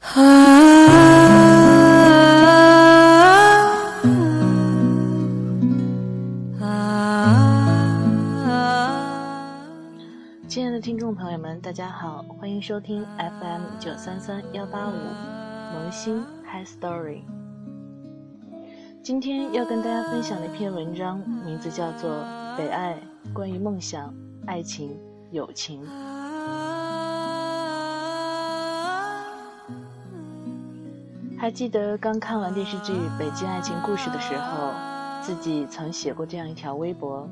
亲爱的听众朋友们，大家好，欢迎收听 FM 九三三幺八五萌新 High Story。今天要跟大家分享的一篇文章，名字叫做《北爱》，关于梦想、爱情、友情。还记得刚看完电视剧《北京爱情故事》的时候，自己曾写过这样一条微博。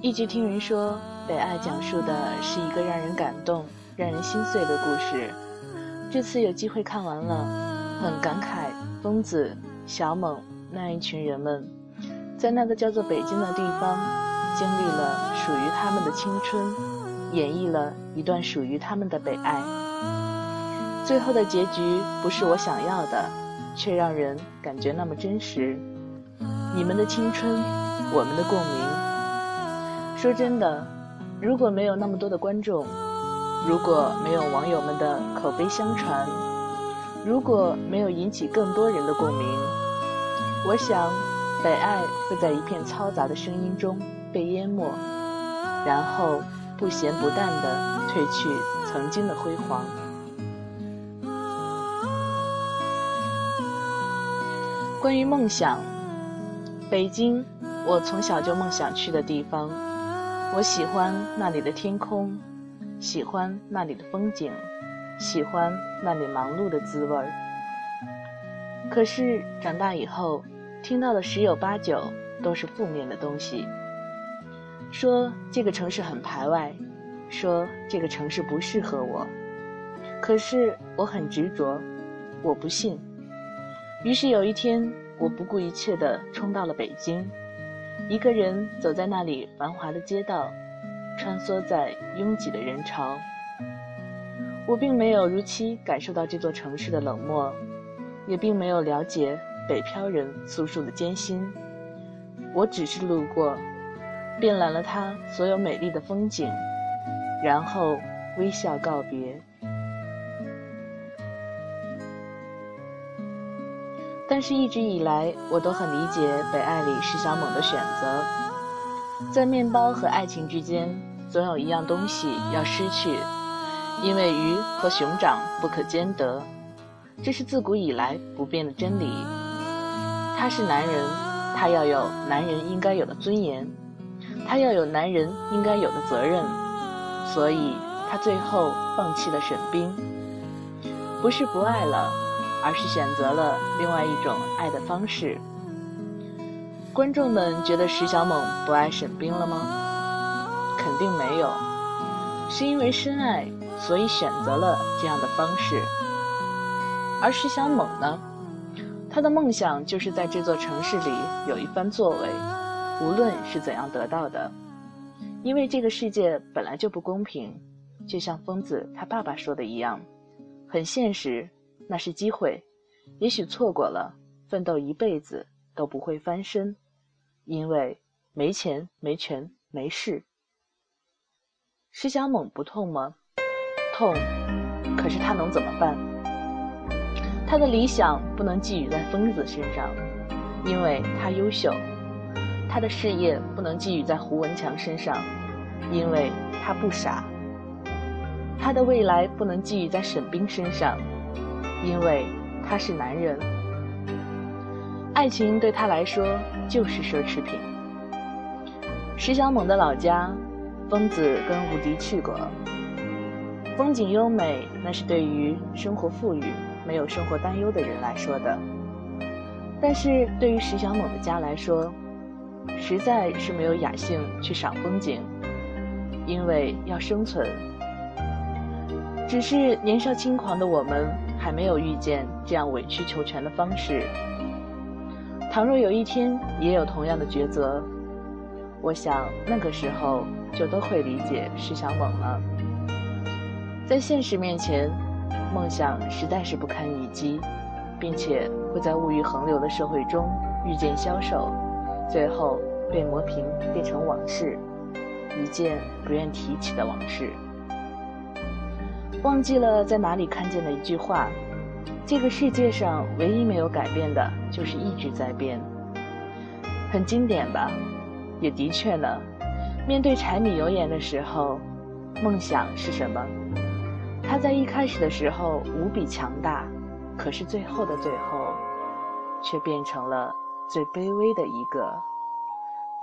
一直听人说，《北爱》讲述的是一个让人感动、让人心碎的故事。这次有机会看完了，很感慨。疯子、小猛那一群人们，在那个叫做北京的地方，经历了属于他们的青春，演绎了一段属于他们的北爱。最后的结局不是我想要的，却让人感觉那么真实。你们的青春，我们的共鸣。说真的，如果没有那么多的观众，如果没有网友们的口碑相传，如果没有引起更多人的共鸣，我想，北爱会在一片嘈杂的声音中被淹没，然后不咸不淡地褪去曾经的辉煌。关于梦想，北京，我从小就梦想去的地方。我喜欢那里的天空，喜欢那里的风景，喜欢那里忙碌的滋味儿。可是长大以后，听到的十有八九都是负面的东西，说这个城市很排外，说这个城市不适合我。可是我很执着，我不信。于是有一天，我不顾一切地冲到了北京，一个人走在那里繁华的街道，穿梭在拥挤的人潮。我并没有如期感受到这座城市的冷漠，也并没有了解北漂人诉说的艰辛。我只是路过，遍览了它所有美丽的风景，然后微笑告别。但是，一直以来，我都很理解北爱里石小猛的选择。在面包和爱情之间，总有一样东西要失去，因为鱼和熊掌不可兼得，这是自古以来不变的真理。他是男人，他要有男人应该有的尊严，他要有男人应该有的责任，所以他最后放弃了沈冰，不是不爱了。而是选择了另外一种爱的方式。观众们觉得石小猛不爱沈冰了吗？肯定没有，是因为深爱，所以选择了这样的方式。而石小猛呢？他的梦想就是在这座城市里有一番作为，无论是怎样得到的，因为这个世界本来就不公平，就像疯子他爸爸说的一样，很现实。那是机会，也许错过了，奋斗一辈子都不会翻身，因为没钱、没权、没势。石小猛不痛吗？痛，可是他能怎么办？他的理想不能寄予在疯子身上，因为他优秀；他的事业不能寄予在胡文强身上，因为他不傻；他的未来不能寄予在沈冰身上。因为他是男人，爱情对他来说就是奢侈品。石小猛的老家，疯子跟吴迪去过，风景优美，那是对于生活富裕、没有生活担忧的人来说的。但是对于石小猛的家来说，实在是没有雅兴去赏风景，因为要生存。只是年少轻狂的我们。还没有遇见这样委曲求全的方式。倘若有一天也有同样的抉择，我想那个时候就都会理解石小猛了。在现实面前，梦想实在是不堪一击，并且会在物欲横流的社会中日渐消瘦，最后被磨平，变成往事，一件不愿提起的往事。忘记了在哪里看见的一句话：这个世界上唯一没有改变的，就是一直在变。很经典吧？也的确呢。面对柴米油盐的时候，梦想是什么？它在一开始的时候无比强大，可是最后的最后，却变成了最卑微的一个，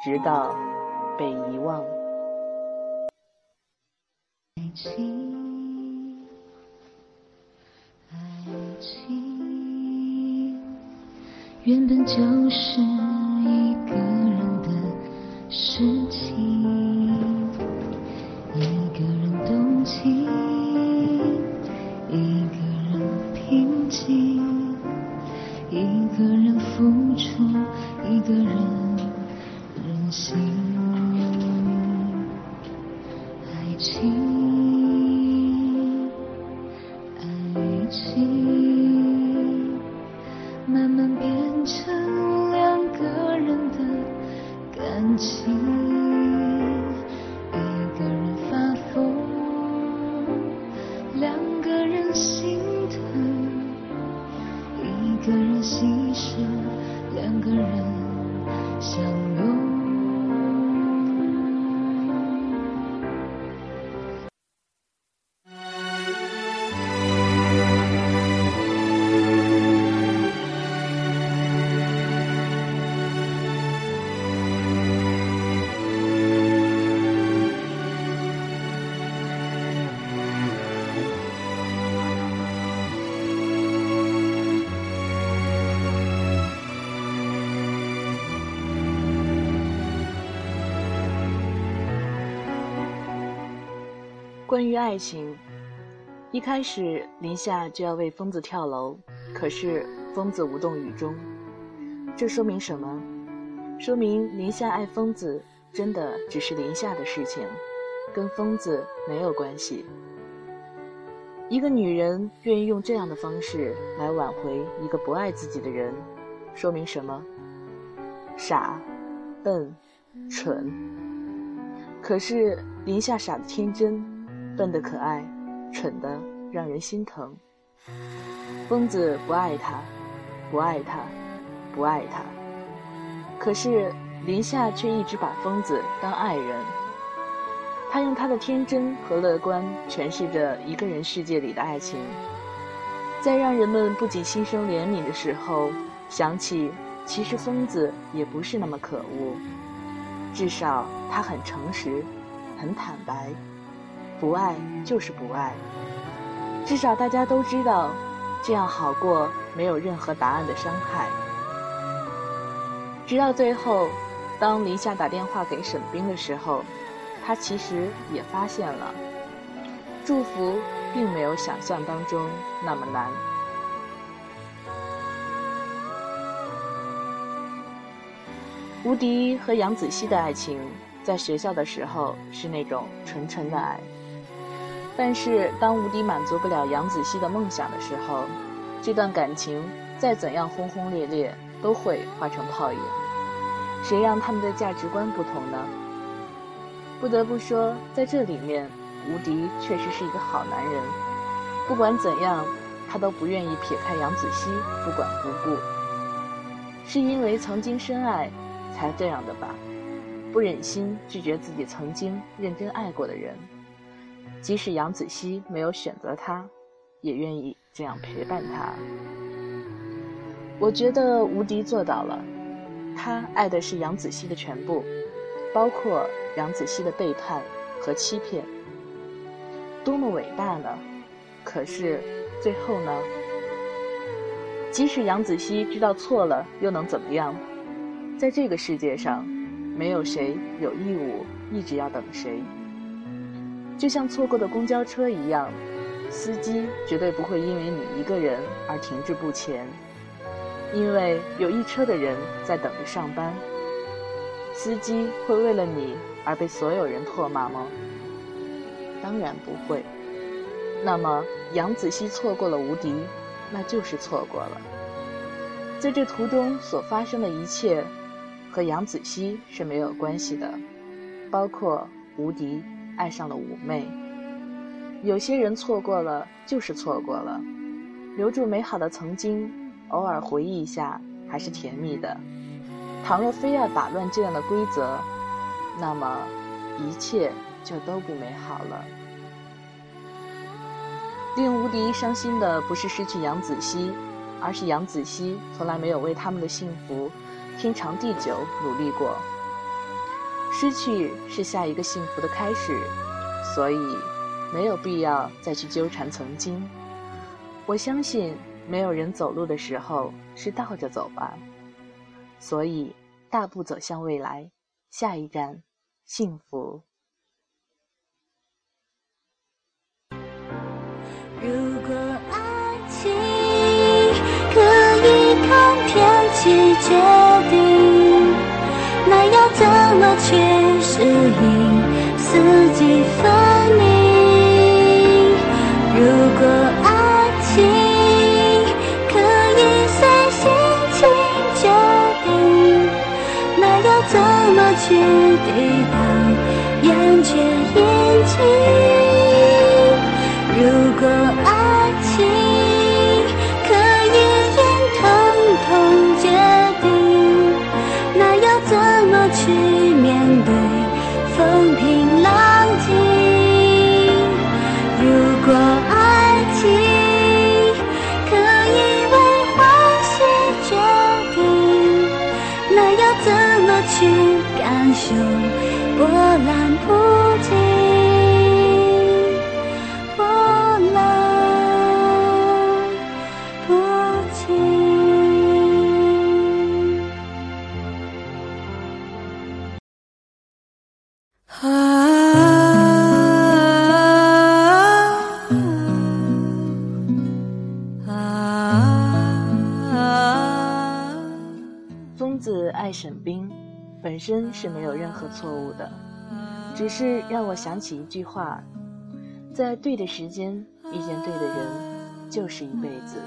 直到被遗忘。情，原本就是关于爱情，一开始林夏就要为疯子跳楼，可是疯子无动于衷。这说明什么？说明林夏爱疯子真的只是林夏的事情，跟疯子没有关系。一个女人愿意用这样的方式来挽回一个不爱自己的人，说明什么？傻、笨、蠢。可是林夏傻的天真。笨的可爱，蠢的让人心疼。疯子不爱他，不爱他，不爱他。可是林夏却一直把疯子当爱人。他用他的天真和乐观诠释着一个人世界里的爱情，在让人们不仅心生怜悯的时候，想起其实疯子也不是那么可恶，至少他很诚实，很坦白。不爱就是不爱，至少大家都知道，这样好过没有任何答案的伤害。直到最后，当林夏打电话给沈冰的时候，他其实也发现了，祝福并没有想象当中那么难。吴迪和杨子熙的爱情，在学校的时候是那种纯纯的爱。但是，当吴迪满足不了杨子熙的梦想的时候，这段感情再怎样轰轰烈烈，都会化成泡影。谁让他们的价值观不同呢？不得不说，在这里面，吴迪确实是一个好男人。不管怎样，他都不愿意撇开杨子熙不管不顾。是因为曾经深爱，才这样的吧？不忍心拒绝自己曾经认真爱过的人。即使杨子熙没有选择他，也愿意这样陪伴他。我觉得吴迪做到了，他爱的是杨子熙的全部，包括杨子熙的背叛和欺骗。多么伟大呢？可是最后呢？即使杨子熙知道错了，又能怎么样？在这个世界上，没有谁有义务一直要等谁。就像错过的公交车一样，司机绝对不会因为你一个人而停滞不前，因为有一车的人在等着上班。司机会为了你而被所有人唾骂吗？当然不会。那么杨子熙错过了吴迪，那就是错过了。在这途中所发生的一切，和杨子熙是没有关系的，包括吴迪。爱上了妩媚，有些人错过了就是错过了，留住美好的曾经，偶尔回忆一下还是甜蜜的。倘若非要打乱这样的规则，那么一切就都不美好了。令吴迪伤心的不是失去杨子熙，而是杨子熙从来没有为他们的幸福天长地久努力过。失去是下一个幸福的开始，所以没有必要再去纠缠曾经。我相信没有人走路的时候是倒着走吧，所以大步走向未来，下一站幸福。如果爱情可以看天气决定，那要怎怎么去适应四季分明？如果爱情可以随心情决定，那要怎么去抵挡厌倦眼睛？身是没有任何错误的，只是让我想起一句话：在对的时间遇见对的人，就是一辈子。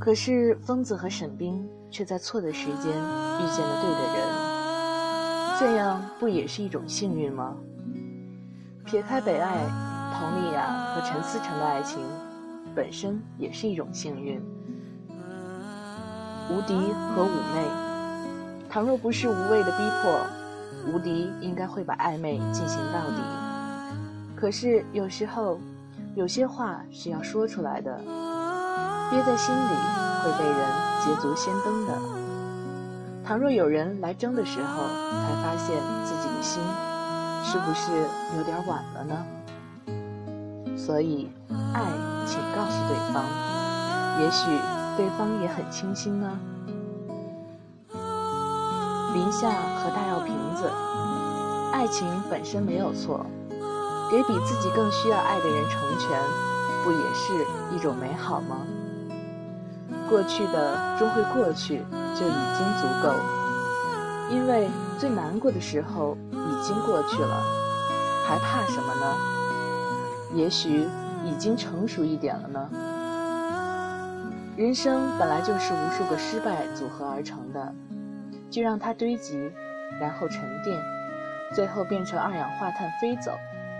可是疯子和沈冰却在错的时间遇见了对的人，这样不也是一种幸运吗？撇开北爱、佟丽娅和陈思诚的爱情，本身也是一种幸运。吴迪和妩媚。倘若不是无谓的逼迫，吴迪应该会把暧昧进行到底。可是有时候，有些话是要说出来的，憋在心里会被人捷足先登的。倘若有人来争的时候，才发现自己的心，是不是有点晚了呢？所以，爱，请告诉对方，也许对方也很清新呢。林夏和大药瓶子，爱情本身没有错，给比自己更需要爱的人成全，不也是一种美好吗？过去的终会过去，就已经足够，因为最难过的时候已经过去了，还怕什么呢？也许已经成熟一点了呢。人生本来就是无数个失败组合而成的。就让它堆积，然后沉淀，最后变成二氧化碳飞走，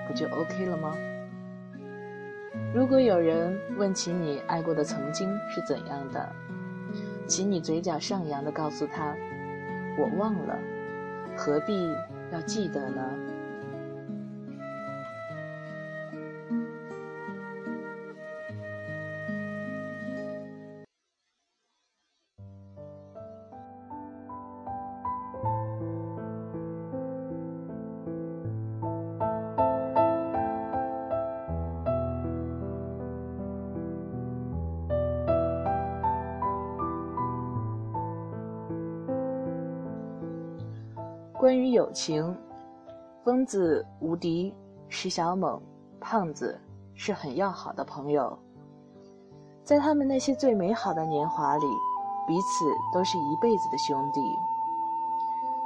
不就 OK 了吗？如果有人问起你爱过的曾经是怎样的，请你嘴角上扬的告诉他：“我忘了，何必要记得呢？”关于友情，疯子、无敌、石小猛、胖子是很要好的朋友。在他们那些最美好的年华里，彼此都是一辈子的兄弟。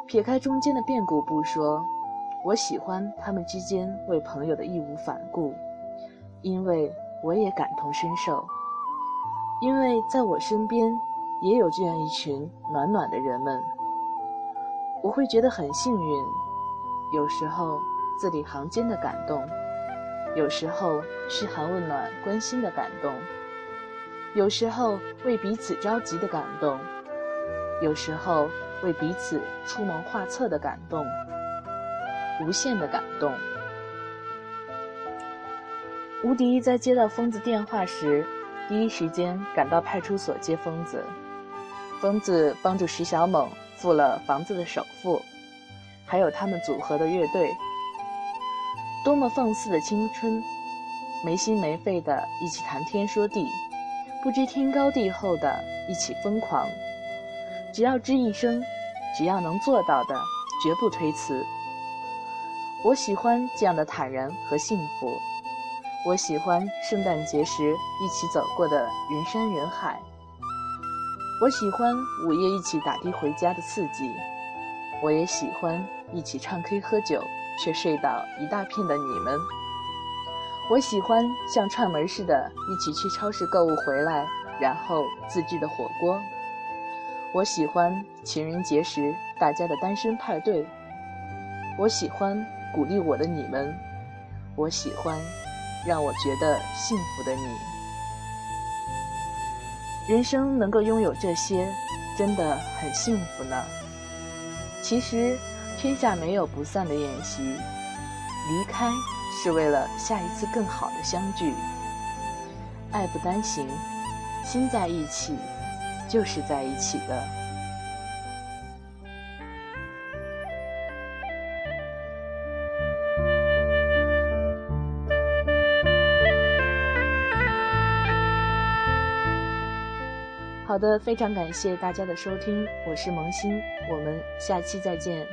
撇开中间的变故不说，我喜欢他们之间为朋友的义无反顾，因为我也感同身受。因为在我身边，也有这样一群暖暖的人们。我会觉得很幸运，有时候字里行间的感动，有时候嘘寒问暖、关心的感动；有时候为彼此着急的感动；有时候为彼此出谋划策的感动，无限的感动。吴迪在接到疯子电话时，第一时间赶到派出所接疯子。疯子帮助石小猛付了房子的首付，还有他们组合的乐队。多么放肆的青春，没心没肺的一起谈天说地，不知天高地厚的一起疯狂。只要吱一声，只要能做到的，绝不推辞。我喜欢这样的坦然和幸福。我喜欢圣诞节时一起走过的人山人海。我喜欢午夜一起打的回家的刺激。我也喜欢一起唱 K 喝酒。却睡倒一大片的你们，我喜欢像串门似的，一起去超市购物回来，然后自制的火锅。我喜欢情人节时大家的单身派对。我喜欢鼓励我的你们，我喜欢让我觉得幸福的你。人生能够拥有这些，真的很幸福呢。其实。天下没有不散的宴席，离开是为了下一次更好的相聚。爱不单行，心在一起，就是在一起的。好的，非常感谢大家的收听，我是萌新，我们下期再见。